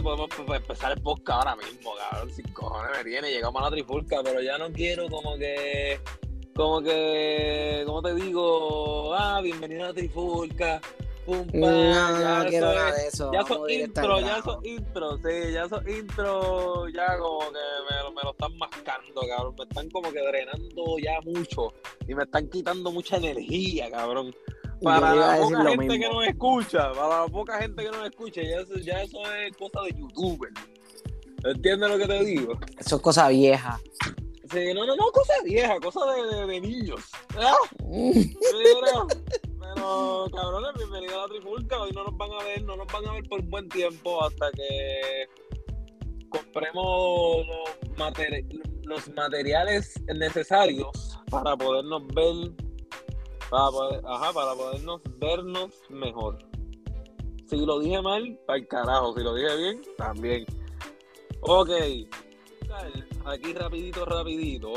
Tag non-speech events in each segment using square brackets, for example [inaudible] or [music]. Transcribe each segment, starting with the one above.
literalmente podemos empezar el podcast ahora mismo, cabrón. Sin cojones me tiene, llegamos a la trifulca, pero ya no quiero como que. Como que. ¿Cómo te digo? Ah, bienvenido a la trifulca. Pum, pam, No, ya no quiero nada es- de eso. Ya son intro, ya son intro, sí, ya son intro, ya como que me, me lo están mascando, cabrón. Me están como que drenando ya mucho y me están quitando mucha energía, cabrón. Para la poca gente que nos escucha, para la poca gente que nos escucha, ya eso, ya eso es cosa de youtuber. ¿Entiendes lo que te digo? Eso es cosa vieja. Sí, no, no, no, cosa vieja, cosa de, de, de niños. ¡Ah! [laughs] Pero cabrones, bienvenidos a la trifulca. Hoy no nos van a ver, no nos van a ver por un buen tiempo hasta que compremos los, materi- los materiales necesarios para podernos ver, para poder, ajá, para podernos vernos mejor. Si lo dije mal, para el carajo. Si lo dije bien, también. Ok. Aquí rapidito, rapidito.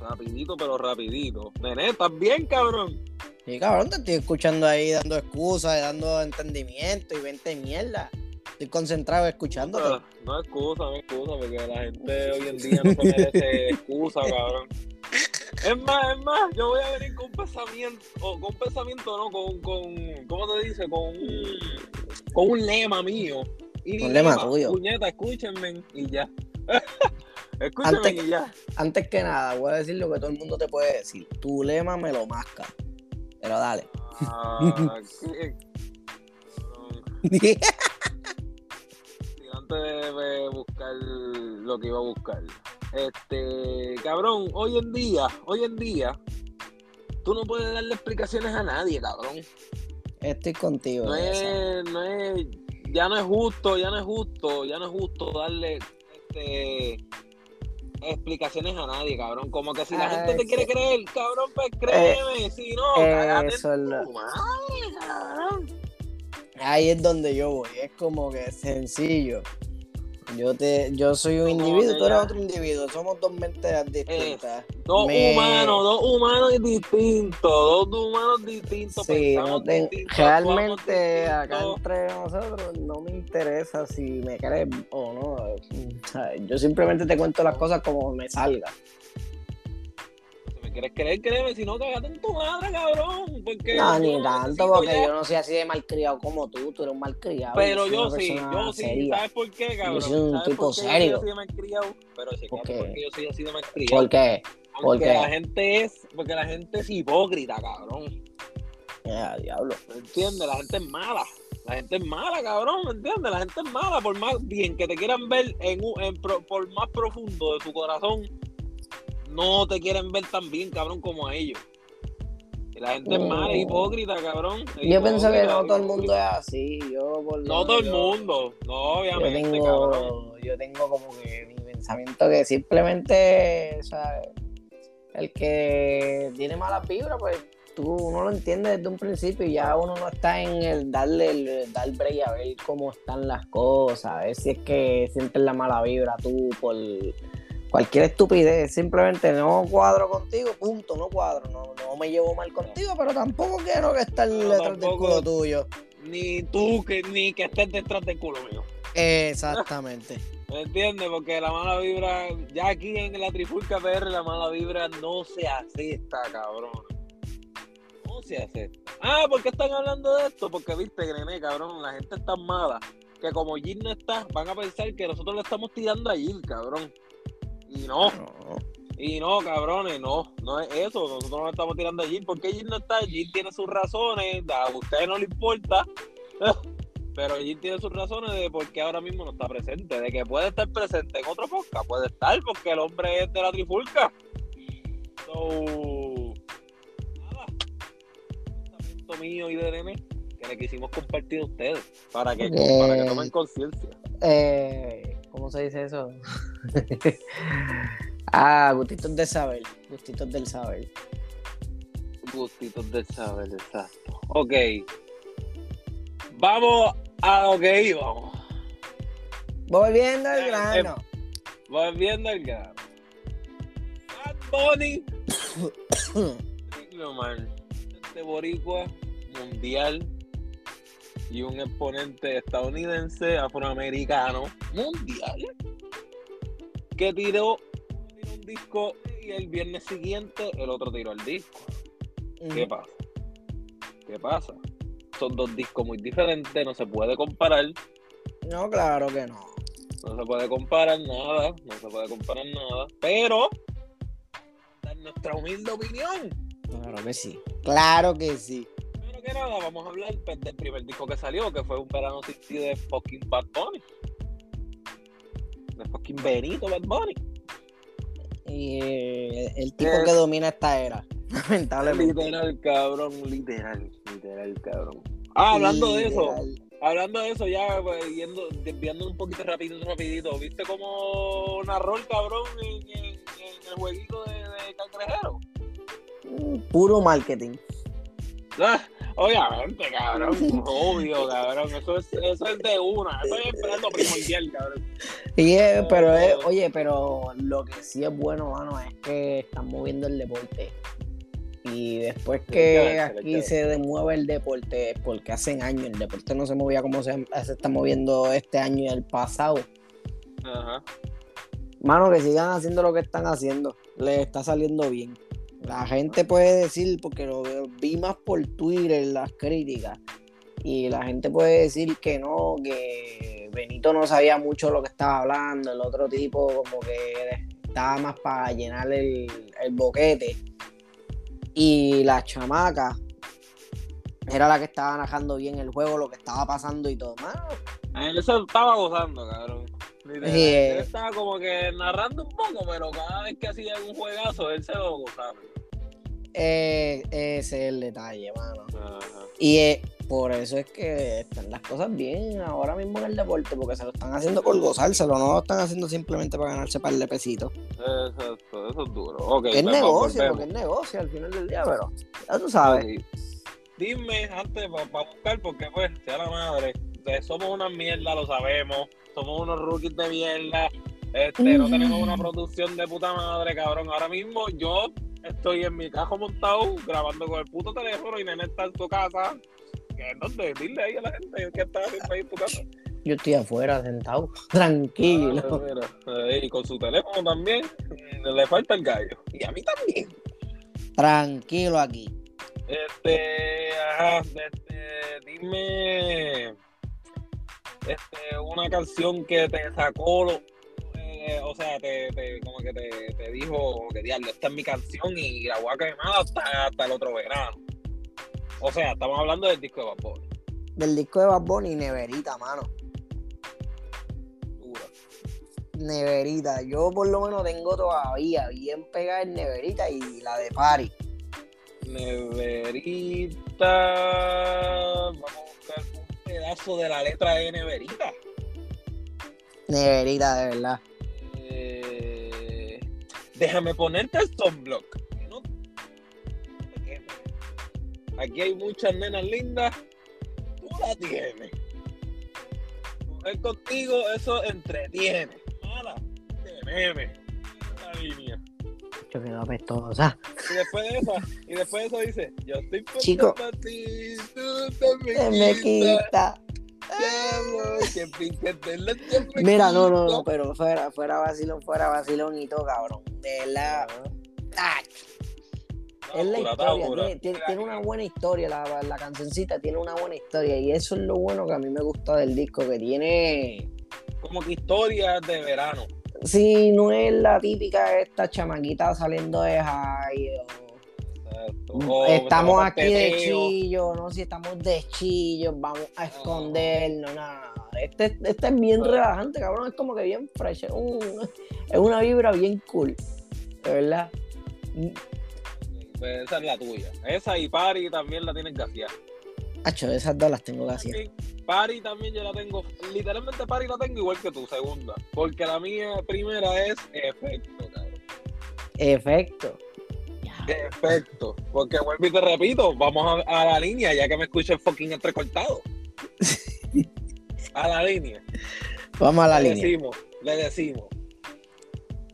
Rapidito, pero rapidito. Nene, ¿estás bien, cabrón? Sí, cabrón, te estoy escuchando ahí dando excusas, dando entendimiento y 20 mierda. Estoy concentrado escuchándote. No, no es excusa, no excusa, porque la gente hoy en día no se merece excusa, cabrón. [laughs] Es más, es más, yo voy a venir con un pensamiento, o con un pensamiento, no, con, con, ¿cómo te dice? Con un, con un lema mío. Y Un lema tuyo. Puñeta, escúchenme y ya. [laughs] escúchenme Antes- y ya. Antes que nada, voy a decir lo que todo el mundo te puede decir. Tu lema me lo masca. Pero dale. Ah, qué-. [laughs] Sí, [laughs] antes de, buscar lo que iba a buscar. Este, cabrón, hoy en día, hoy en día, tú no puedes darle explicaciones a nadie, cabrón. Estoy contigo. No en es, no es, ya no es justo, ya no es justo, ya no es justo darle este explicaciones a nadie, cabrón. Como que si la Ah, gente te quiere creer, cabrón, pues créeme, si no, cágate en Eso es lo- tu madre, cabrón. Ahí es donde yo voy. Es como que sencillo. Yo te, yo soy un Como individuo, tú eres ya- otro individuo. Somos dos mentes distintas. Dos Me- humanos, dos humanos distintos, dos humanos distintos. Sí, no te- distintos, realmente acá distintos. entre nosotros no me interesa si me crees o no. Yo simplemente te cuento las cosas como me salga. Quieres creer, créeme, si no, cagate en tu madre, cabrón. Porque No, yo ni tanto, porque ya- yo no soy así de malcriado como tú. Tú eres un malcriado. Pero yo sí, yo sí, seria. ¿sabes por qué, cabrón? soy un ¿Sabes tipo por qué yo serio. soy de malcriado? Pero chequeate ¿Por qué? yo soy así de malcriado. ¿Por qué? Porque ¿Por qué? la gente es, porque la gente es hipócrita, cabrón. Ya, diablo. ¿Me entiendes? La gente es mala. La gente es mala, cabrón, ¿me entiendes? La gente es mala, por más bien que te quieran ver en, en por más profundo de su corazón, no te quieren ver tan bien, cabrón, como a ellos. Y la gente es mala, es hipócrita, cabrón. es Yo pienso que no todo el mundo es así. Yo, por No todo el yo- mundo, no, Yo obviamente, cabrón. tengo, yo tengo como que mi pensamiento que simplemente, o sea, el que tiene malas vibras, pues tú no lo entiendes desde un principio y ya uno no está en el darle el dar break a ver cómo están las cosas, a ver si es que sientes la mala vibra tú por cualquier estupidez, simplemente no cuadro contigo, punto, no cuadro, no, no me llevo mal contigo, pero tampoco quiero que estar No, detrás del culo tuyo. Ni tú, que, ni que estés detrás del culo mío. Exactamente. ¿Me [laughs] entiendes? Porque la mala vibra, ya aquí en la Trifulca PR, la mala vibra no se acepta, cabrón. No se acepta. Ah, ¿por qué están hablando de esto? Porque viste, Grené, cabrón, la gente es tan mala que como Jin no está, van a pensar que nosotros le estamos tirando a Jin, cabrón. Y no, No. y no, cabrones, no, no es eso. Nosotros no estamos tirando a Jin. ¿Por qué Jin no está? Jin tiene sus razones, a ustedes no le importa. [laughs] Pero Jin tiene sus razones de por qué ahora mismo no está presente. De que puede estar presente en otro podcast, puede estar, porque el hombre es de la trifulca. So, nada. Pensamiento mío y de Nene que le quisimos compartir a ustedes para que, Eh. para que tomen conciencia. Eh, ¿Cómo se dice eso? [laughs] ah, gustitos del saber. Gustitos del saber. Gustitos del saber, exacto. Ok. Vamos a lo que íbamos. Volviendo al Eh, grano. Volviendo al grano. Bad Bunny. [coughs] Este boricua mundial. Y un exponente estadounidense, afroamericano, mundial, que tiró, un disco y el viernes siguiente el otro tiró el disco. ¿Qué pasa? ¿Qué pasa? Son dos discos muy diferentes, no se puede comparar. No, claro que no. No se puede comparar nada, no se puede comparar nada, pero dar nuestra humilde opinión. Claro que sí. Claro que sí. Primero que nada, vamos a hablar pues, del primer disco que salió, que fue un verano 60 de fucking Bad Bunny. De fucking Benito Bad Bunny. Y eh, el tipo que domina esta era. [laughs] Lamentablemente. Literal, cabrón, literal, literal, cabrón. Ah, hablando de eso, hablando de eso, ya pues, yendo, desviando un poquito rapidito, rapidito, ¿viste cómo narró el cabrón en, en- en el jueguito de, de cangrejero? Puro marketing. Ah, obviamente, cabrón, [laughs] obvio, cabrón, eso es, eso es de una, eso es esperando primordial, cabrón. Y es- pero es, oye, pero lo que sí es bueno, mano, es que están moviendo el deporte. Y después que aquí se demueve el deporte, porque hace años el deporte no se movía como se, se está moviendo este año y el pasado. Ajá. Mano, que sigan haciendo lo que están haciendo. Les está saliendo bien. La gente puede decir, porque lo vi más por Twitter las críticas, y la gente puede decir que no, que Benito no sabía mucho lo que estaba hablando, el otro tipo como que estaba más para llenar el, el boquete. Y la chamaca era la que estaba narrando bien el juego, lo que estaba pasando y todo. Mano, Él se estaba gozando, cabrón. Literal, Sí, eh. Él estaba como que narrando un poco, pero cada vez que hacía un juegazo, él se lo gozaba. eh, ese es el detalle, mano. Ajá. Y eh, por eso es que están las cosas bien ahora mismo en el deporte, porque se lo están haciendo por gozárselo, no lo están haciendo simplemente para ganarse par de pesitos. Exacto, eso es duro. Ok, es negocio, volvemos. porque es negocio al final del día, pero ya tú sabes. Dime antes para buscar, porque pues, sea la madre, de- somos una mierda, lo sabemos, somos unos rookies de mierda, este, no tenemos una producción de puta madre, cabrón. Ahora mismo yo estoy en mi cajo montado grabando con el puto teléfono y nene está en su casa. ¿Qué, ¿Dónde? Dile ahí a la gente que está ahí en tu casa. Yo estoy afuera sentado, tranquilo. Ah, mira, y con su teléfono también, le falta el gallo. Y a mí también. Tranquilo aquí. Este, ajá, este, dime, este, una canción que te sacó, eh, o sea, te, te- como que te, te dijo, que diablo, esta es mi canción y la voy a quemar hasta, hasta el otro verano. O sea, estamos hablando del disco de vapor. Del disco de Bad Bunny, Neverita, mano. Dura. Neverita. Yo por lo menos tengo todavía bien pegada en Neverita y la de Party. Neverita, vamos a buscar un pedazo de la letra de Neverita. Neverita, de verdad. Eh, déjame ponerte el sunblock. no te. Aquí hay muchas nenas lindas. Tú la tienes. Mujer contigo, eso entretiene. Mala, de meme. La línea. Yo quedo apestosa. Y después de eso, y después de eso dice, yo estoy puesta Chico. para ti, tú te Se me, quita. que la te Mira, no, no, no, pero fuera, fuera vacilón, fuera vacilón y todo, cabrón. De verdad. ah, es la historia, dura. tiene, tiene- tiene una buena historia, la, la cancioncita tiene una buena historia y eso es lo bueno que a mí me gusta del disco, que tiene, Como que historias de verano. Sí, no es la típica esta chamaquita saliendo de high o. Mm, O estamos aquí de chillo, no si estamos de chillo, vamos a escondernos, nada. Este, este es bien relajante, cabrón, es como que bien fresh, es, un- es una vibra bien cool, de verdad. Pues esa es la tuya. Esa y Pari también la tienes gaseada. Hacho, esas dos las tengo casi. Pari también yo la tengo. Literalmente Pari la tengo igual que tu segunda. Porque la mía primera es efecto, cabrón. Efecto. Efecto. Porque vuelvo y te repito, vamos a, a la línea, ya que me escucho el fucking entrecortado. A la línea. Vamos a la le línea. decimos, le decimos.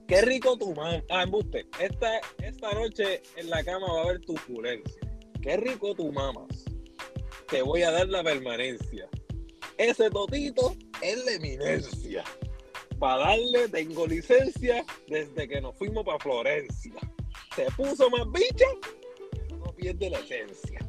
Qué rico tu mamá. Ah, embuste. Esta, esta noche en la cama va a haber turbulencia. Qué rico tu mamas. Te voy a dar la permanencia. Ese totito es la eminencia. Para darle, tengo licencia desde que nos fuimos para Florencia. Se puso más bicha, no pierde la esencia.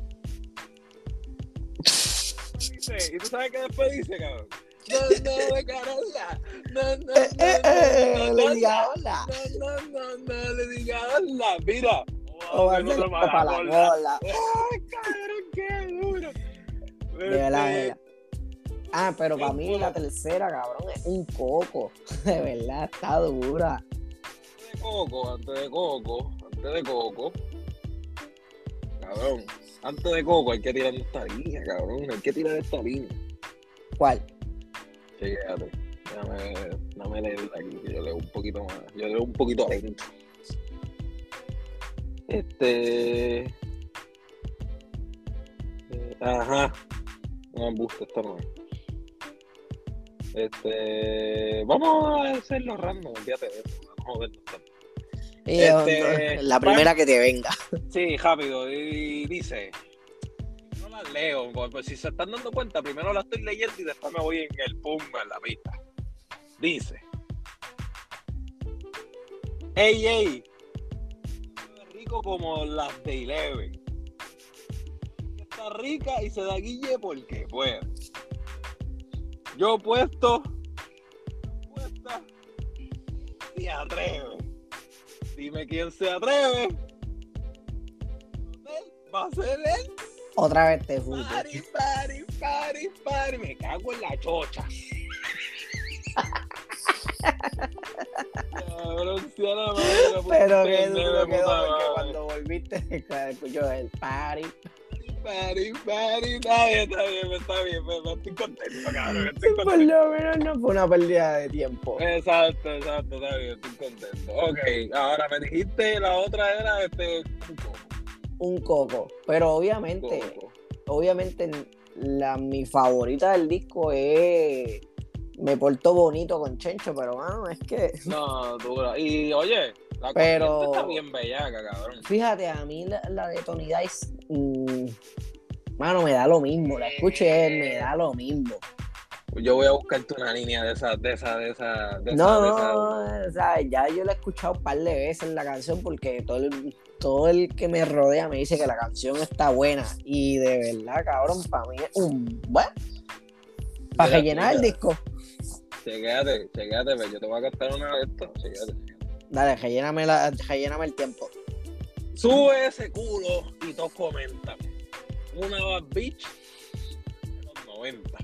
Dice, ¿Y tú sabes qué después dice, cabrón? No, no, de Carola. No, no, no, no, le diga hola. no, no, no, no, le diga hola. Mira. O no te para la. Ay, cabrón, qué. De verdad, de Este, verdad. Ah, pero para ¿qué mí la tercera, cabrón, es un coco. [laughs] De verdad, está dura. Antes de Coco, antes de Coco, antes de Coco. Cabrón, antes de Coco hay que tirar esta línea, cabrón. Hay que tirar esta línea. ¿Cuál? Sí, fíjate. Déjame, déjame leerla aquí, que yo leo un poquito más. Yo leo un poquito lento. Este. eh, Ajá. No, busta, esta no es. Este. Vamos a hacerlo random, fíjate de eso. Vamos a verlo. Y, Este, eh, la primera que te venga. Sí, rápido. Y dice. No las leo, pues, pues, si se están dando cuenta, primero la estoy leyendo y después me voy en el pum en la pista. Dice. Ey, ey. Rico como las de Eleven. Rica y se da guille porque puede. Yo puesto. Puesta. Se atreve. Dime quién se atreve. Va a ser él. Otra vez te fuiste. Pari, pari, pari, pari. Me cago en la chocha. Cabrón, si a la madre Pero porque madre. cuando volviste [laughs] escuchó el party. Pari, pari, está bien, está bien, está bien, me- me estoy contento, cabrón, estoy Por lo menos no fue una pérdida de tiempo. Exacto, exacto, está bien, estoy contento. Ok, ahora me dijiste, la otra era este, un coco, Un coco. Pero obviamente, coco. obviamente la, mi favorita del disco es Me porto bonito con Chencho, pero mano, es que No, dura. Y oye, la Pero- está bien bellaca, cabrón. fíjate, a mí la, la de Tony Dice, mm, mano, me da lo mismo. La escuché, me da lo mismo. Yo voy a buscarte una línea de esa, de esa, de esa, de esa, No, de no, esa. o sea, ya yo la he escuchado un par de veces la canción porque todo el, todo el que me rodea me dice que la canción está buena y de verdad, cabrón, para mí es un bueno, para rellenar el disco. Chequéate, chequéate, pero yo te voy a cantar una de estas. Chequéate. Dale, relléname, la, relléname el tiempo. Sube ese culo y todos comentan. Una bad bitch de los 90.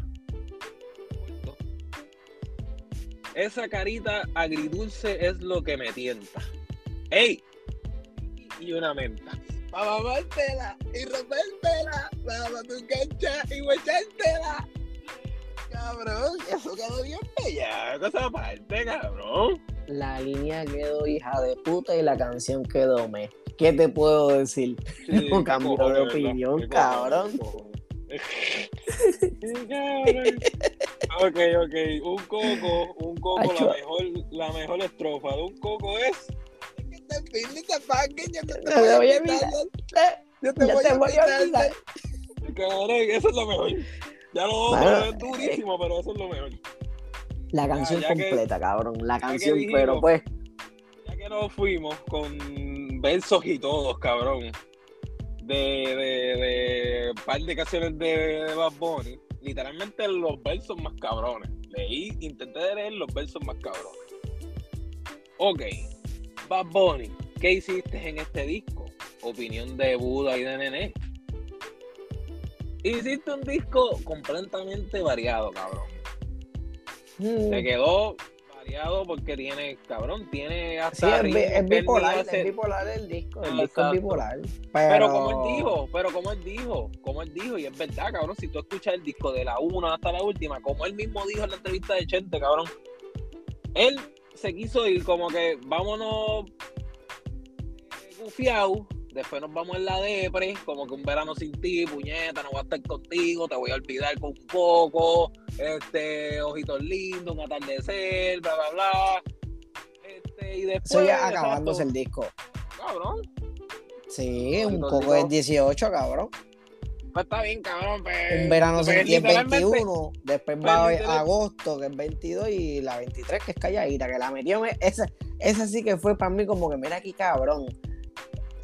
Esa carita agridulce es lo que me tienta. ¡Ey! Y una menta. Pa' mamártela y rompértela. Pa' tu cancha y huechártela. Cabrón, eso quedó bien bella. Cosa aparte, cabrón. La línea quedó hija de puta y la canción quedó me. ¿Qué te puedo decir? Sí, [laughs] No cambió de opinión, cabrón. [laughs] Ok, ok. Un coco, un coco, la mejor, la mejor estrofa de un coco es. Que te pide, te pague, yo te voy te a voy a olvidar. Yo te voy te a voy a olvidar. olvidar. Cabrón, eso es lo mejor. Ya lo otro es durísimo, pero eso es lo mejor. La canción ya completa, cabrón. La canción, dijimos. pero pues, Ya que nos fuimos con versos y todos, cabrón. De, de, de un par de canciones de, de Bad Bunny. Literalmente los versos más cabrones. Leí, intenté leer los versos más cabrones. Ok, Bad Bunny, ¿qué hiciste en este disco? Opinión de Buda y de Nene. Hiciste un disco completamente variado, cabrón. Mm, Se quedó variado porque tiene, cabrón, tiene sí, hasta es, ritmos es él bipolar, es bipolar el disco, el disco es bipolar. Pero, Pero como él dijo, pero como él dijo, como él dijo, y es verdad, cabrón, si tú escuchas el disco de la 1 hasta la última, como él mismo dijo en la entrevista de Chente, cabrón, él se quiso ir como que vámonos eh, después nos vamos en la depre, como que un verano sin ti, puñeta, no voy a estar contigo, te voy a olvidar con un poco, este, ojitos lindos, un atardecer, bla, bla, bla. Este, y después, eso ya acabándose el disco. cabrón, Sí, un digo- es 18, cabrón. Pues está bien, cabrón. Pues, Un verano pues, literalmente- 21, después pues, va literal- agosto, que es 22, y la 23, que es calladita, que la metió. me- Esa, esa sí que fue para mí como que, mira aquí, cabrón.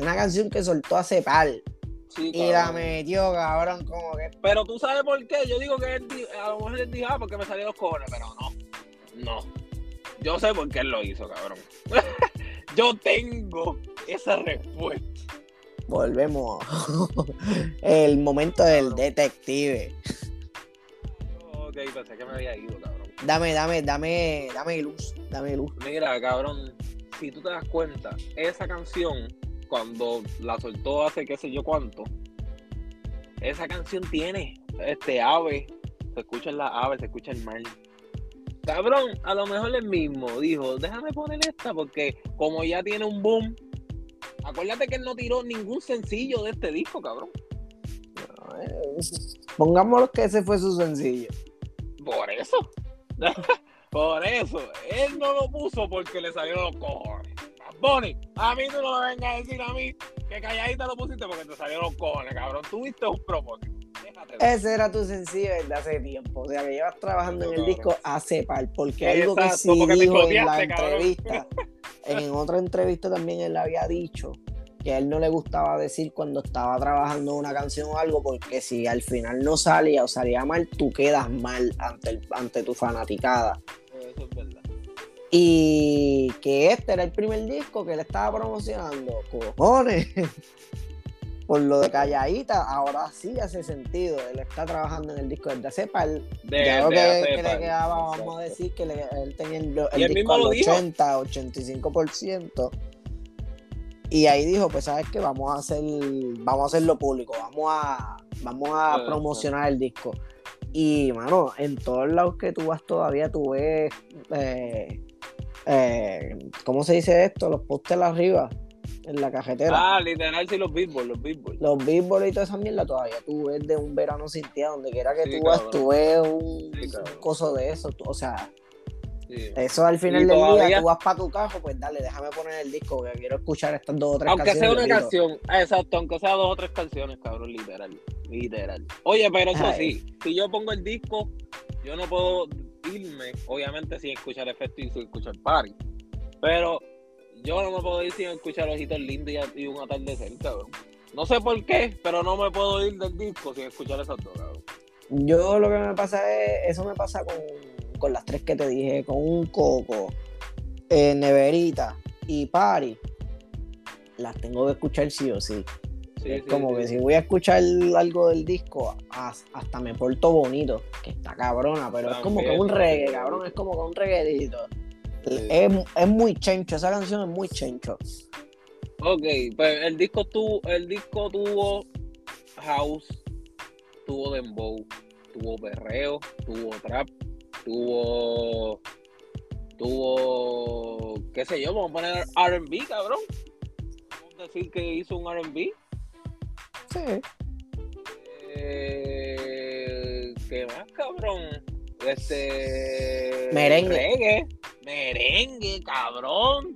Una canción que soltó hace par. Sí, Y la metió, cabrón, como que. Pero tú sabes por qué. Yo digo que él, a lo mejor él dijo, ah, porque me salieron los cojones, pero no. No. Yo sé por qué él lo hizo, cabrón. [laughs] Yo tengo esa respuesta. Volvemos. [laughs] el momento del detective. Ok, pensé que me había ido, cabrón. Dame, dame, dame, dame luz. Dame luz. Mira, cabrón, si tú te das cuenta, esa canción, cuando la soltó hace qué sé yo cuánto, esa canción tiene este ave, se escucha la ave, se escucha el mar. Cabrón, a lo mejor él mismo dijo, déjame poner esta porque como ya tiene un boom, acuérdate que él no tiró ningún sencillo de este disco, cabrón. Pongámoslo que ese fue su sencillo. Por eso. [laughs] Por eso. Él no lo puso porque le salieron los cojones. Bonnie, a mí tú no me vengas a decir a mí que calladita lo pusiste porque te salieron los cojones, cabrón. Tuviste un propósito. Ese era tu sencillo desde hace tiempo. O sea, que llevas trabajando en el Cabrón. disco hace par. Porque algo que sí dijo en la cabrón. entrevista, [laughs] en otra entrevista también él había dicho que a él no le gustaba decir cuando estaba trabajando una canción o algo, porque si al final no salía o salía mal, tú quedas mal ante, el- ante tu fanaticada. Eso es verdad. Y que este era el primer disco que él estaba promocionando. Cojones. [laughs] Por lo de calladita, ahora sí hace sentido. Él está trabajando en el disco desde hace par. De- ya lo de que, que le quedaba, vamos Exacto. a decir que le- él tenía el, el disco mismo al lo dijo. 80, 85%. Y ahí dijo, pues sabes que vamos a hacer, vamos a hacerlo público, vamos a, vamos a promocionar el disco. Y mano, en todos lados que tú vas todavía tú ves eh, eh, ¿cómo se dice esto? Los pósteres arriba, en la cajetera. Ah, literal, sí, los Billboard, los Billboard. Los billboards y toda esa mierda todavía tú ves de un verano sin donde quiera que Sí, tú vas, tú ves un, Sí, cabrón. un coso de eso. tú- o sea, Sí. eso al final Y del todavía- día tú vas para tu cajo, pues dale, déjame poner el disco, que quiero escuchar estas dos o tres Aunque sea canciones. una repito. canción, ah, exacto, aunque sea dos o tres canciones, cabrón, literal. Literal. Oye, pero eso Ay. sí, si yo pongo el disco, yo no puedo irme, obviamente, sin escuchar efecto y sin escuchar party. Pero yo no me puedo ir sin escuchar ojitos lindos y, un atardecer. No sé por qué, pero no me puedo ir del disco sin escuchar esos dos. Yo lo que me pasa es, eso me pasa con, con las tres que te dije, con un coco, eh, neverita y party. Las tengo que escuchar sí o sí. Sí, es sí, como sí. que si voy a escuchar algo del disco, as- hasta me porto bonito, que está cabrona, pero es como que un reggae, cabrón, es como que un reggaetito. Es, es muy chencho, esa canción es muy chencho. Ok, pues el disco tuvo, el disco tuvo house, tuvo dembow, tuvo perreo, tuvo trap, tuvo tuvo qué sé yo, vamos a poner R&B, cabrón. Vamos a decir que hizo un R&B. Sí. Eh, ¿Qué más, cabrón? Este Merengue. reggae, merengue, cabrón.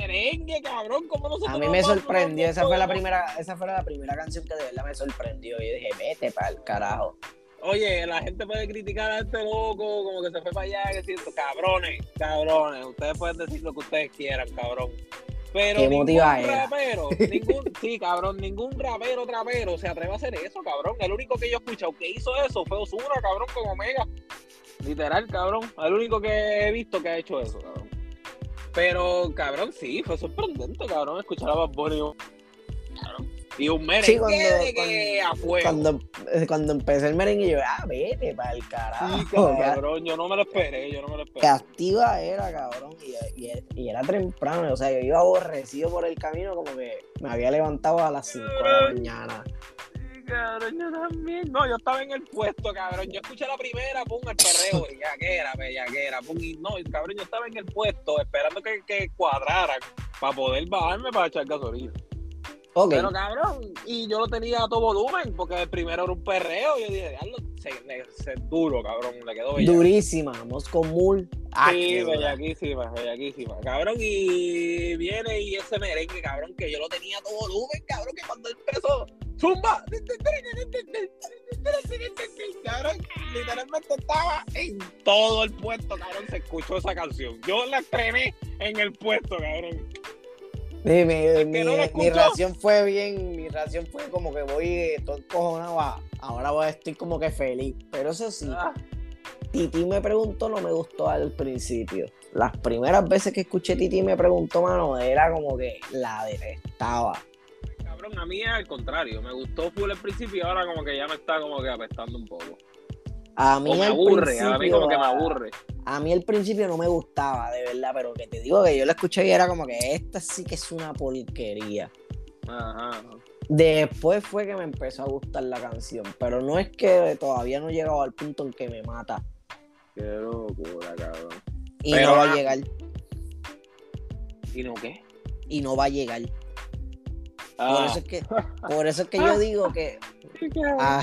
Merengue, cabrón, ¿cómo no se A mí me sorprendió, esa fue la primera, esa fue la primera canción que de verdad me sorprendió. Y yo dije, vete para el carajo. Oye, la gente puede criticar a este loco, como que se fue para allá, que siento, cabrones, cabrones, ustedes pueden decir lo que ustedes quieran, cabrón. Pero Qué motiva rapero, [laughs] ningún, sí, cabrón, ningún rapero, trapero se atreve a hacer eso, cabrón. El único que yo he escuchado que hizo eso fue Osuna, cabrón, con Omega. Literal, cabrón. El único que he visto que ha hecho eso, cabrón. Pero, cabrón, sí, fue sorprendente, cabrón, escuchar a Bad Bunny. Y un merengue Sí, cuando- de que a fuego. Cuando, eh, cuando empecé el merengue, yo, ah, vete para el Sí, carajo. Qué- cabrón, yo no me lo esperé, yo no me lo esperé. activa era, cabrón. Y, y- y era temprano, o sea, yo iba aborrecido por el camino, como que me había levantado a las 5 de la mañana. Sí, cabrón, yo también. No, yo estaba en el puesto, cabrón. Yo escuché la primera, pum, el perreo, bellaquera, bellaquera, pum, y no, cabrón, yo estaba en el puesto esperando que, que cuadraran para poder bajarme para echar gasolina. Pero cabrón, y yo lo tenía a todo volumen, porque el primero era un perreo. Yo dije, se, se- duro, cabrón, le quedó bellaco. durísima, Moscow Mule. Ah, Sí, bellaquísima, bellaquísima. Cabrón, y viene y ese merengue, cabrón, que yo lo tenía a todo volumen, cabrón, que cuando empezó, Zumba. Cabrón, literalmente estaba en todo el puesto, cabrón. Se escuchó esa canción. Yo la estrené en el puesto, cabrón. Sí, mi, mi, mi reacción fue bien, mi reacción fue como que voy todo cojonado, ahora voy a estar como que feliz. Pero eso sí, Ah, Titi me preguntó, no me gustó al principio. Las primeras veces que escuché Titi me preguntó, mano, era como que la detestaba. cabrón, a mí es al contrario. Me gustó full al principio y ahora como que ya me está como que apestando un poco. A mí O me aburre, a mí como que me aburre. A mí al principio no me gustaba, de verdad, pero que te digo que yo la escuché y era como que esta sí que es una porquería. Ajá. Después fue que me empezó a gustar la canción, pero no es que todavía no he llegado al punto en que me mata Qué locura, cabrón. y Pero no va a llegar ¿Y no qué? y no va a llegar. Por Ah, eso es que, por eso es que yo digo que [laughs] ah,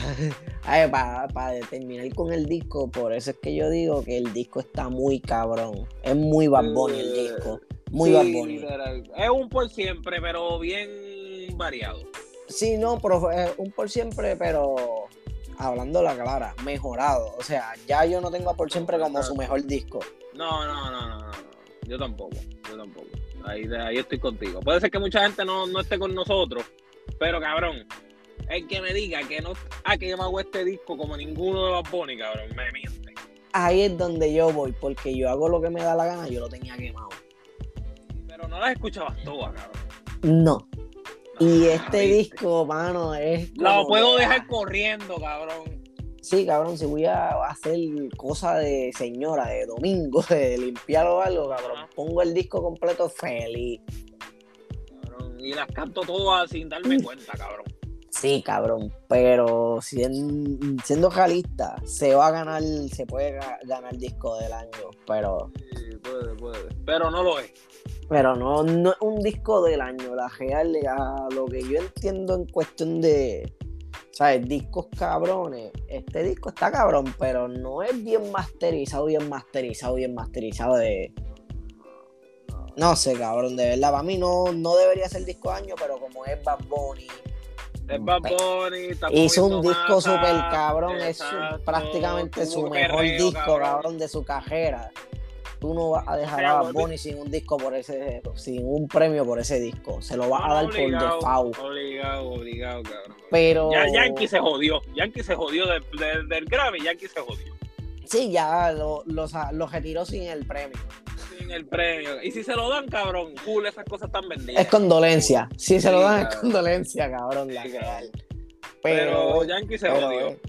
para terminar con el disco, por eso es que yo digo que el disco está muy cabrón. Es muy Bad Bunny el disco. Muy sí, Bad Bunny. literal. Es un por siempre, pero bien variado. Sí, no, pero eh, un por siempre, pero hablando la clara, mejorado. O sea, ya yo no tengo a por siempre como su mejor disco. No, no, no, no, no, no. Yo tampoco, yo tampoco. Ahí, ahí estoy contigo. Puede ser que mucha gente no, no esté con nosotros, pero cabrón, el que me diga que no ha quemado este disco como ninguno de los Bunny, cabrón, me miente. Ahí es donde yo voy, porque yo hago lo que me da la gana, yo lo tenía quemado. Pero no las escuchabas todas, cabrón. No. Y este disco, mano, es. Lo puedo que, dejar ah, corriendo, cabrón. Sí, cabrón, si voy a hacer cosa de señora, de domingo, [laughs] de limpiar o algo, cabrón, Ajá. pongo el disco completo feliz. cabrón. Y las canto todas sin darme cuenta, cabrón. Sí, cabrón, pero sien- siendo realista, se va a ganar, se puede ga- ganar disco del año, pero, Sí, puede, puede. Pero no lo es. pero no, no es un disco del año. La real, a lo que yo entiendo en cuestión de, ¿sabes? Discos cabrones. Este disco está cabrón, pero no es bien masterizado, bien masterizado, bien masterizado de. No sé, cabrón, de verdad, para mí no, no debería ser disco año, pero como es Bad Bunny, Es Bad Bunny, está Hizo un disco súper cabrón, es prácticamente su mejor perreo, disco, cabrón. de su carrera. Tú no vas a dejar a Bad Bunny sin un disco por ese, sin un premio por ese disco. Se lo vas No, a dar obligado, por default. Obligado, obligado, cabrón. Pero Ya Yankee se jodió. Yankee se jodió del, del, del Grammy. Yankee se jodió. sí, ya lo, lo sa- lo retiró sin el premio. Sin el premio. Y si se lo dan, cabrón, cool, esas cosas están vendidas. Es condolencia. Si se lo dan es cabrón. condolencia, cabrón, la real. Pero, Pero, Yankee se pero, jodió. eh,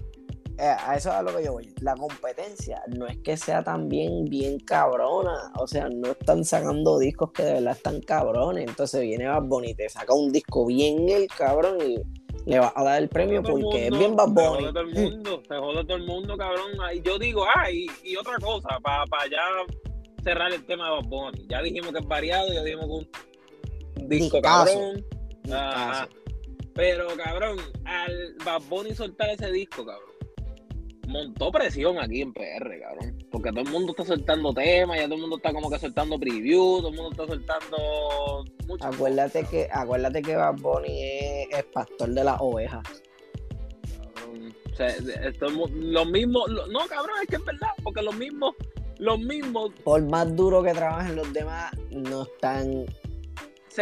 a eso es a lo que yo voy. La competencia no es que sea también bien cabrona. O sea, no están sacando discos que de verdad están cabrones. Entonces viene Bad Bunny, te saca un disco bien el cabrón y le va a dar el premio porque es bien Bad Se Bunny. jode todo el mundo, se jode todo el mundo, cabrón. Ahí yo digo, ah, y, y otra cosa, para ya cerrar el tema de Bad Bunny. Ya dijimos que es variado, ya dijimos que un disco cabrón. Ajá. Pero, cabrón, al Bad Bunny soltar ese disco, cabrón, montó presión aquí en PR, cabrón. Porque todo el mundo está soltando temas, ya todo el mundo está como que soltando preview, todo el mundo está soltando muchas Acuérdate cosas, que, acuérdate que Bad Bunny es el pastor de las ovejas. cabrón. O sea, esto los mismos, lo- no, cabrón, es que es verdad, porque los mismos, los mismos, Por más duro que trabajen los demás, no están.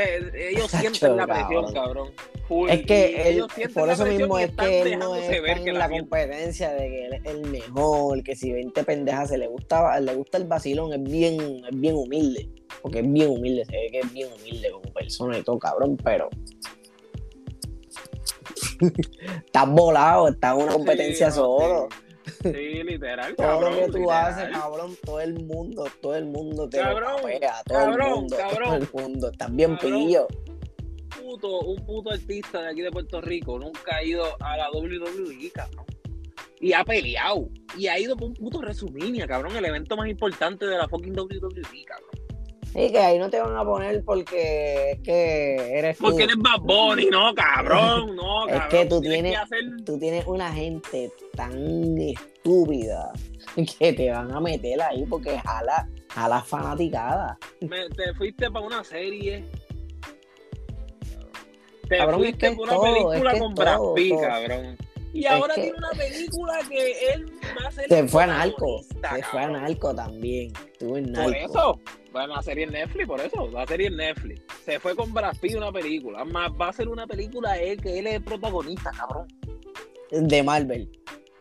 Se- ellos sienten la presión, cabrón. Full, Es que él, por eso mismo es que él no está ver que en la competencia de que él es el mejor, que si 20 pendejas se le gusta, le gusta el vacilón, es bien, es bien humilde. Porque es bien humilde, se ve que es bien humilde como persona y todo, cabrón, pero. [laughs] estás volado, estás en una competencia Sí, solo. Sí, Sí, literal, Todo cabrón. lo que tú literal. haces, cabrón, todo el mundo, todo el mundo te Cabrón, lo papea, todo cabrón, el mundo, cabrón. todo el mundo. Estás bien Cabrón. pillo. Puto, un puto artista de aquí de Puerto Rico nunca ha ido a la WWE, cabrón. Y ha peleado. Y ha ido por un puto Resuminia, cabrón. El evento más importante de la fucking WWE, cabrón. Sí, que ahí no te van a poner porque es que eres tú. Porque eres Bad Bunny, no, cabrón. No, [laughs] Es cabrón. que tú Tienes tienes- que hacer- Tú tienes una gente tan estúpida que te van a meter ahí porque jala, jala fanaticada. me- te fuiste para una serie. Te Cabrón, es fuiste que por una todo, película es que con Brad Pitt, cabrón. Y Es ahora que- tiene una película que él va a ser Se fue a Narco. Se fue a. Narco también. Estuvo en Por eso, a la serie en Netflix, por eso, la serie en Netflix. Se fue con Brad Pitt una película, más va a ser una película él, que él es el protagonista, cabrón. De Marvel.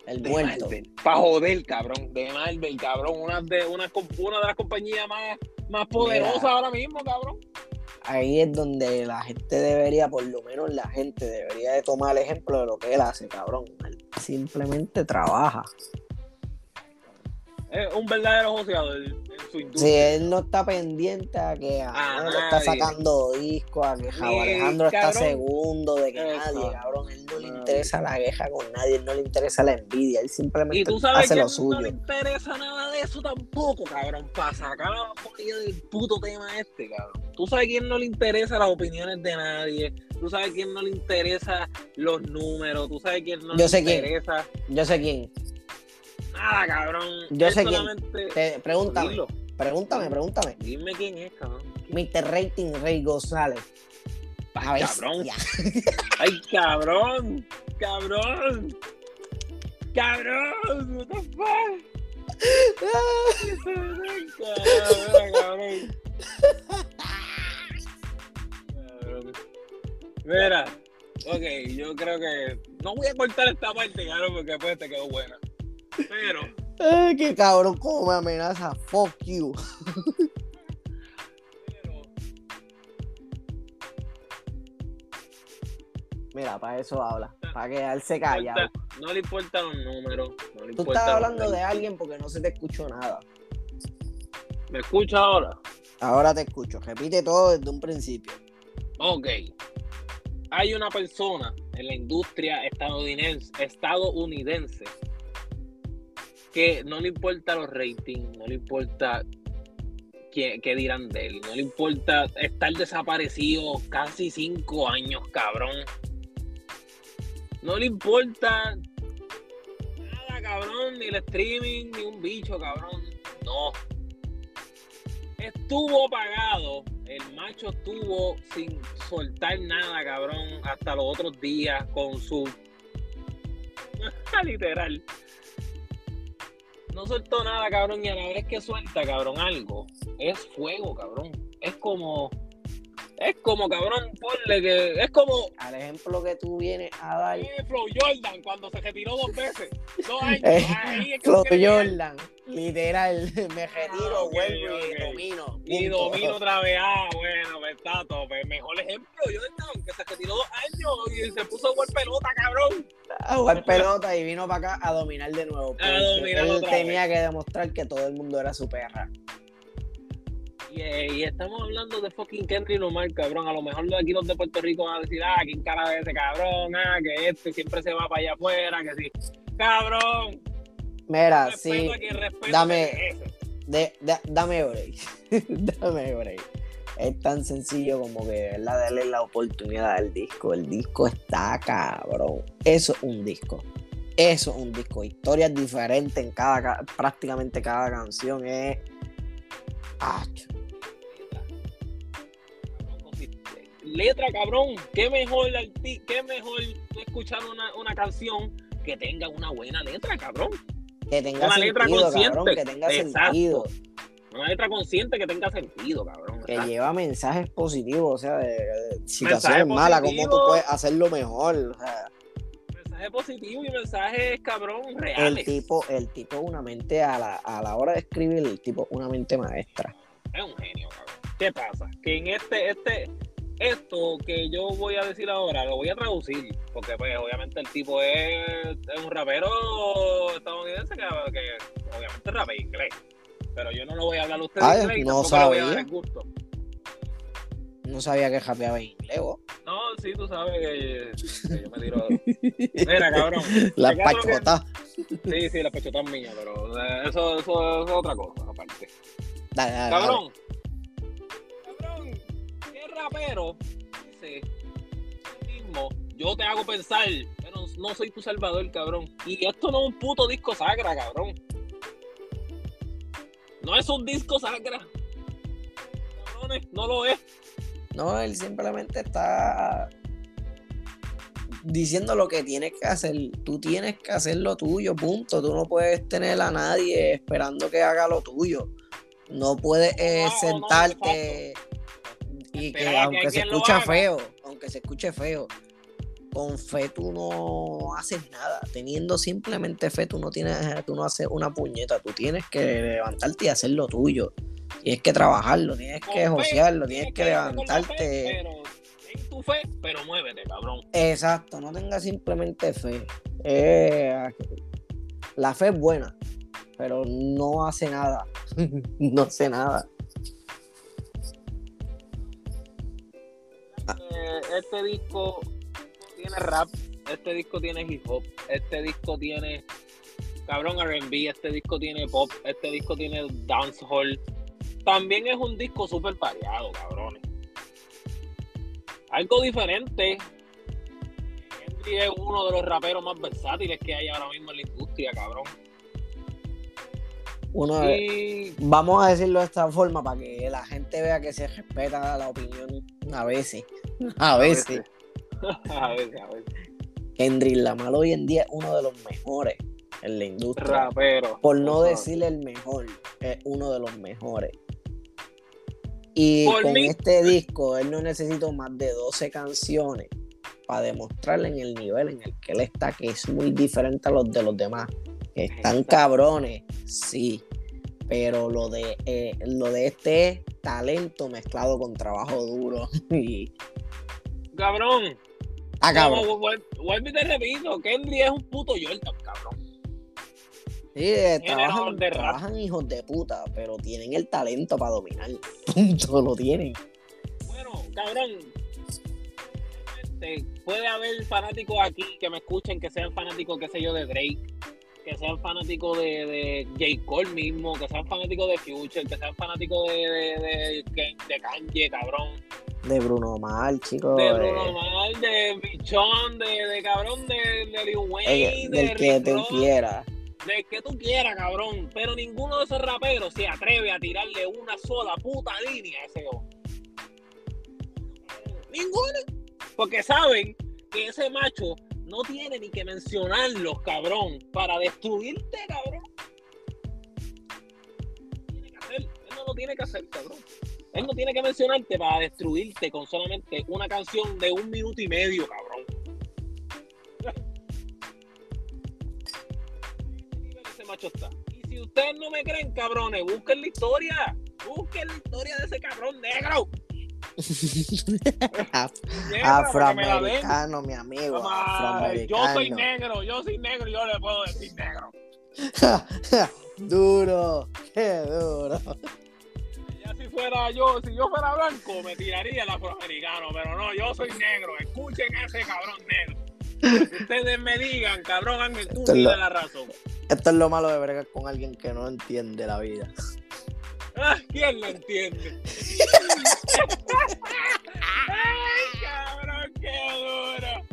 El De muerto. Marvel. Pa' joder, cabrón, de Marvel, cabrón. Una de, una, de las compañías más, más poderosas Mira. ahora mismo, cabrón. Ahí es donde la gente debería, por lo menos la gente debería de tomar el ejemplo de lo que él hace, cabrón. Él simplemente trabaja. Es un verdadero joseador en su industria. él no está pendiente a que A está sacando discos, a que Jabo Ni, Alejandro está segundo, de que nadie, cabrón, él no le interesa la queja con nadie, él no le interesa la envidia, él simplemente Y tú sabes hace que lo no le interesa nada de eso tampoco, cabrón. Para sacar la bajonía del puto tema este, cabrón. Tú sabes quién no le interesa las opiniones de nadie. Tú sabes quién no le interesa los números. Tú sabes quién no Yo le sé quién. Yo sé quién. Nada, cabrón. Yo Él sé quién. solamente- Te- pregúntame, Dilo. pregúntame, pregúntame. Dime quién es, cabrón. Mr. Rating Rey González. Ay, cabrón. [laughs] Ay, cabrón. Cabrón. Cabrón. What the fuck? Cabrón. Cabrón. Mira, ok, yo creo que no voy a cortar esta parte, cabrón, porque después te quedó buena. Pero, Ay, qué cabrón, cómo me amenaza. Fuck you. pero, Mira, para eso habla. Para quedarse callado. importa- no le importan los números. No le Tú estás hablando de alguien porque no se te escuchó nada. ¿Me escucha ahora? Ahora te escucho. Repite todo desde un principio. Ok. Hay una persona en la industria estadounidense, estadounidense que no le importa los ratings, no le importa qué, dirán de él, no le importa estar desaparecido casi cinco años, cabrón. No le importa nada, cabrón, ni el streaming, ni un bicho, cabrón. No. Estuvo apagado. El macho estuvo sin soltar nada, cabrón, hasta los otros días con su. [laughs] Literal. No soltó nada, cabrón, y a la vez que suelta, cabrón, algo, es fuego, cabrón. Es como. Es como, cabrón, ponle que. Es como. Al ejemplo que tú vienes a dar. Flow Jordan cuando se retiró dos veces. Dos [laughs] años. Eh, Ahí es que. Jordan, literal, [laughs] me retiro, Ah, ok, vuelvo ok. y domino. Y domino [laughs] otra vez. Ah, bueno, pues está todo. Pues mejor ejemplo, Jordan, que se retiró dos años y se puso a jugar pelota, cabrón. A jugar pelota y vino para acá a dominar de nuevo. porque dominar él otra tenía que demostrar que todo el mundo era su perra. Y, eh, y estamos hablando de fucking Kendrick Lamar, cabrón. A lo mejor de aquí los de Puerto Rico van a decir, ah, ¿quién cara de ese cabrón? Ah, que este siempre se va para allá afuera, que sí. Cabrón, Mira, sí, dame- de- de- dame break. [laughs] dame break. Es tan sencillo como que verdad darle la oportunidad al disco. El disco está cabrón. Eso es un disco. Eso es un disco. Historias diferentes en cada, ca- prácticamente cada canción. Es. Acho. Letra, cabrón. Qué mejor, qué mejor escuchar una, una canción que tenga una buena letra, cabrón. Que tenga Una letra consciente. cabrón. Que tenga Exacto. sentido. Una letra consciente que tenga sentido, cabrón. Que ¿verdad? lleva mensajes positivos. O sea, de, de situaciones malas. Cómo tú puedes hacerlo mejor. O sea, Mensaje positivo y mensajes, cabrón, el reales. tipo, el tipo una mente a la, a la hora de escribir, el tipo una mente maestra. Es un genio, cabrón. ¿Qué pasa? Que en este, este, esto que yo voy a decir ahora, lo voy a traducir, porque pues obviamente el tipo es, es un rapero estadounidense que, que obviamente rapea inglés. Pero yo no lo voy a hablar a ustedes Ay, inglés no le voy a dar sabía. el gusto. No sabía que rapeaba en inglés, vos. No, sí, tú sabes que, que yo me tiro. Mira, cabrón. [laughs] La ¿te queda lo que-. Sí, sí, la pechota es mía, pero eh, eso, eso, eso es otra cosa, aparte. Dale, dale, dale. Cabrón. Cabrón. ¿Qué rapero dice mismo? Yo te hago pensar, pero no soy tu salvador, cabrón. Y esto no es un puto disco sagra, cabrón. No es un disco sagra. Cabrones, no lo es. No, él simplemente está diciendo lo que tienes que hacer. Tú tienes que hacer lo tuyo, punto. Tú no puedes tener a nadie esperando que haga lo tuyo. No puedes eh, sentarte y que aunque se escucha feo, aunque se escuche feo, con fe tú no haces nada. Teniendo simplemente fe, tú no tienes, tú no haces una puñeta. Tú tienes que levantarte y hacer lo tuyo. Tienes que trabajarlo, tienes que josearlo, tienes, que, levantarte. en tu fe, pero muévete, cabrón. Exacto, no tengas simplemente fe. Eh, la fe es buena, pero no hace nada. [laughs] no hace nada. Este disco tiene rap, este disco tiene hip hop, este disco tiene cabrón RB, este disco tiene pop, este disco tiene dancehall. También es un disco súper variado, cabrones. Algo diferente. Henry es uno de los raperos más versátiles que hay ahora mismo en la industria, cabrón. Uno Vamos a decirlo de esta forma para que la gente vea que se respeta la opinión a veces. A veces. [laughs] a veces, a veces. Kendrick Lamar hoy en día es uno de los mejores en la industria. Rapero. Por no decirle el mejor, es uno de los mejores. Y con este disco, él no necesita más de 12 canciones para demostrarle en el nivel en el que él está, que es muy diferente a los de los demás. están cabrones, sí. Pero lo de, eh, lo de este es talento mezclado con trabajo duro. [laughs] Cabrón, Ah, cabrón. Vuelvo y te repito, Kendrick es un puto Jordan, cabrón. Sí, eh, trabajan, hijos de puta, pero tienen el talento para dominar. [laughs] Punto, lo tienen. Bueno, cabrón. Puede haber fanáticos aquí que me escuchen que sean fanáticos, qué sé yo, de Drake, que sean fanáticos de, de J. Cole mismo, que sean fanáticos de Future, que sean fanáticos de, de, de, de Kanye, cabrón de Bruno Mars, chicos. De Bruno Mars, de Bichón, de, de cabrón, de, de Lil Wayne, del que tú quieras. Del que tú quieras, cabrón. Pero ninguno de esos raperos se atreve a tirarle una sola puta línea a ese hombre. Ninguno. Porque saben que ese macho no tiene ni que mencionarlos, cabrón, para destruirte, cabrón. Tiene que hacer, él no lo tiene que hacer, cabrón. Él no tiene que mencionarte para destruirte con solamente una canción de un minuto y medio, cabrón. [laughs] ese macho está. Y si ustedes no me creen, cabrones, busquen la historia. Busquen la historia de ese cabrón negro. [laughs] afroamericano, mi amigo. Yo soy negro, yo soy negro, yo le puedo decir negro. [laughs] duro, qué duro fuera yo, si yo fuera blanco, me tiraría el afroamericano, pero no, yo soy negro. Escuchen ese cabrón negro. ustedes me digan, cabrón, Ángel, tú tienes la razón. Esto es lo malo de bregar con alguien que no entiende la vida. Ah, ¿Quién lo entiende? [laughs] Ay, cabrón, qué duro.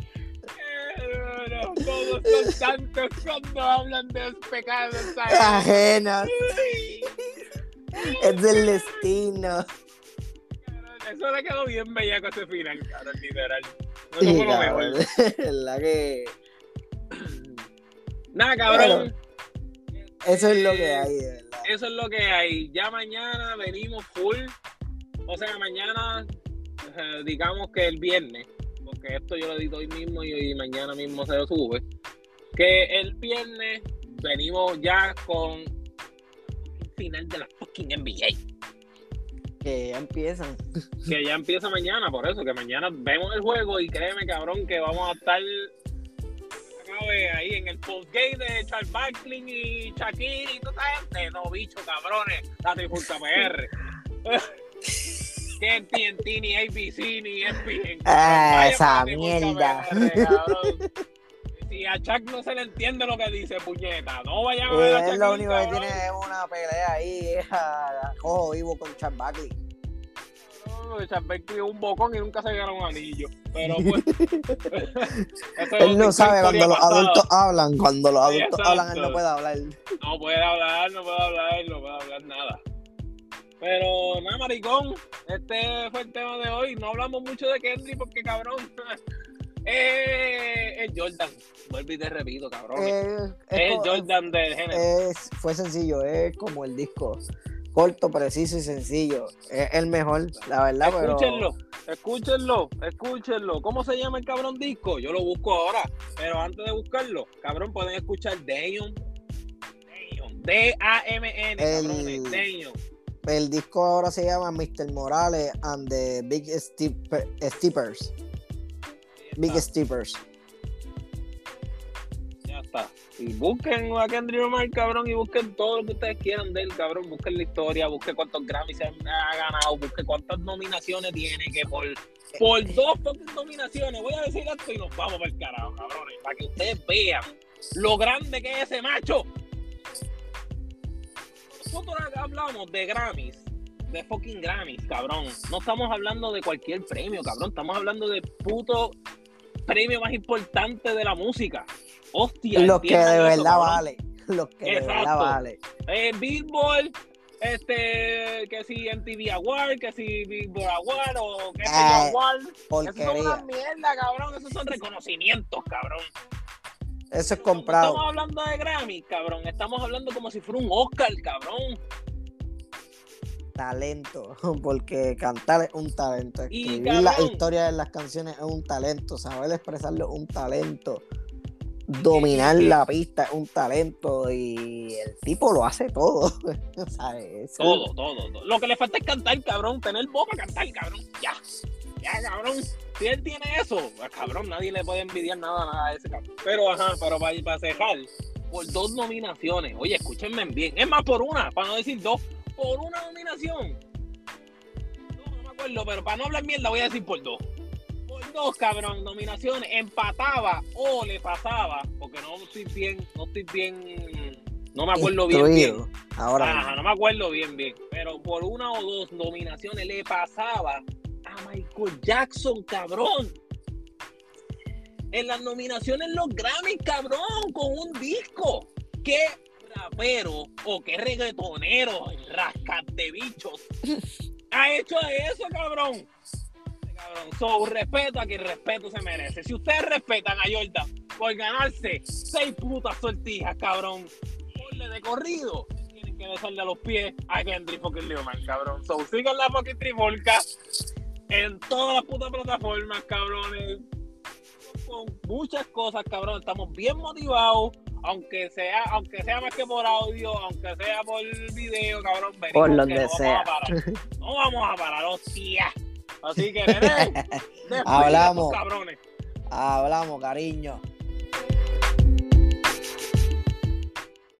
Qué duro. Todos son santos cuando hablan de los pecados ajenos es del destino. Eso le quedó bien bella con ese final, cabrón, literal. No sí, lo mejor. [laughs] La que. Nada, cabrón. eso es lo que hay, de verdad. Eso es lo que hay. Ya mañana venimos full. O sea, mañana, eh, digamos que el viernes, porque esto yo lo edito hoy mismo y, mañana mismo se lo sube. Que el viernes venimos ya con final de la fucking NBA. Que ya empiezan. Que ya empieza mañana, por eso, que mañana vemos el juego y créeme, cabrón, que vamos a estar ahí en el postgame de Charles Barkley y Shakir y toda esa gente. No, bicho, cabrones, la trifulca [laughs] PR. que TNT, ni ABC, ni ESPN. Ah, esa mierda si a Chuck no se le entiende lo que dice, puñeta, no vayan a ver a Chuck. Es lo único que tiene es una pelea ahí, a, cojo vivo con Chuck Buckley. No, Chuck Buckley es un bocón y nunca se gana un anillo. Pero [laughs] pues. [laughs] él no sabe cuando los adultos hablan, cuando los adultos hablan, él no puede hablar. No puede hablar, no puede hablar, no puede hablar nada. Pero nada, maricón, este fue el tema de hoy. No hablamos mucho de Kendrick porque cabrón Eh, el Jordan. Vuelvo y te repito, cabrón. Eh, es el Jordan del género. es- fue sencillo, es como el disco. Corto, preciso y sencillo. Es el mejor, la verdad, pero. Escúchenlo, escúchenlo, escúchenlo. ¿Cómo se llama el cabrón disco? Yo lo busco ahora. Pero antes de buscarlo, cabrón, pueden escuchar Dayon. D-A-M-N, cabrones. Dayon. El disco ahora se llama Mr. Morales and the Big Steeper- Steepers. Big Steepers. Ya está. Y busquen a Kendrick Lamar, cabrón, y busquen todo lo que ustedes quieran de él, cabrón. Busquen la historia, busquen cuántos Grammys se ha ganado, busquen cuántas nominaciones tiene, que por, por dos fucking nominaciones, voy a decir esto y nos vamos para el carajo, cabrones, para que ustedes vean lo grande que es ese macho. Nosotros hablamos de Grammys, de fucking Grammys, cabrón. No estamos hablando de cualquier premio, cabrón. Estamos hablando del puto premio más importante de la música. Hostia. Los que de eso, verdad vale. Los que de verdad vale. Eh, Billboard, este, que si MTV Award, que si Billboard Award o Ah, yo Award. Eso son una Porquería. mierda, cabrón. Esos son reconocimientos, cabrón. Eso es No comprado. estamos hablando de Grammy, cabrón. Estamos hablando como si fuera un Oscar, cabrón. Talento. [laughs] Porque cantar es un talento. Y, Escribir la cabrón. historia de las canciones es un talento. Saber expresarlo es un talento. Dominar la pista es un talento. Y el tipo lo hace todo. [laughs] ¿Sabes? Eso- Todo, todo, todo. Lo que le falta es cantar, cabrón. Tener voz para cantar, cabrón. Ya. Ya, cabrón. Si él tiene eso, pues, cabrón, nadie le puede envidiar nada, nada a ese cabrón. Pero, ajá, pero para, para cejar, por dos nominaciones. Oye, escúchenme bien. Es más, por una, para no decir dos. Por una nominación. No, no me acuerdo, pero para no hablar mierda, voy a decir por dos. Por dos, cabrón, nominaciones. Empataba o le pasaba, porque no estoy bien, no estoy bien. No me acuerdo bien, bien. Ahora Ajá, no me acuerdo bien, bien. Pero por una o dos nominaciones le pasaba a Michael Jackson, cabrón. En las nominaciones los Grammys, cabrón, con un disco. ¿Qué rapero o qué reggaetonero, rascate bichos, ha hecho eso, cabrón? So, respeto a quien respeto se merece. Si ustedes respetan a Jordan por ganarse seis putas sortijas, cabrón, ponle de corrido, que besarle a los pies a Kendrick fucking Lamar, cabrón. So, sigan la fucking trifolca en todas las putas plataformas, cabrones. Con muchas cosas, cabrón. Estamos bien motivados. Aunque sea, aunque sea más que por audio, aunque sea por video, cabrón. venimos Por que donde no vamos sea. parar. [laughs] No vamos a parar, hostia. Así que, nene, [laughs] estos Hablamos. cabrones. Hablamos, cariño.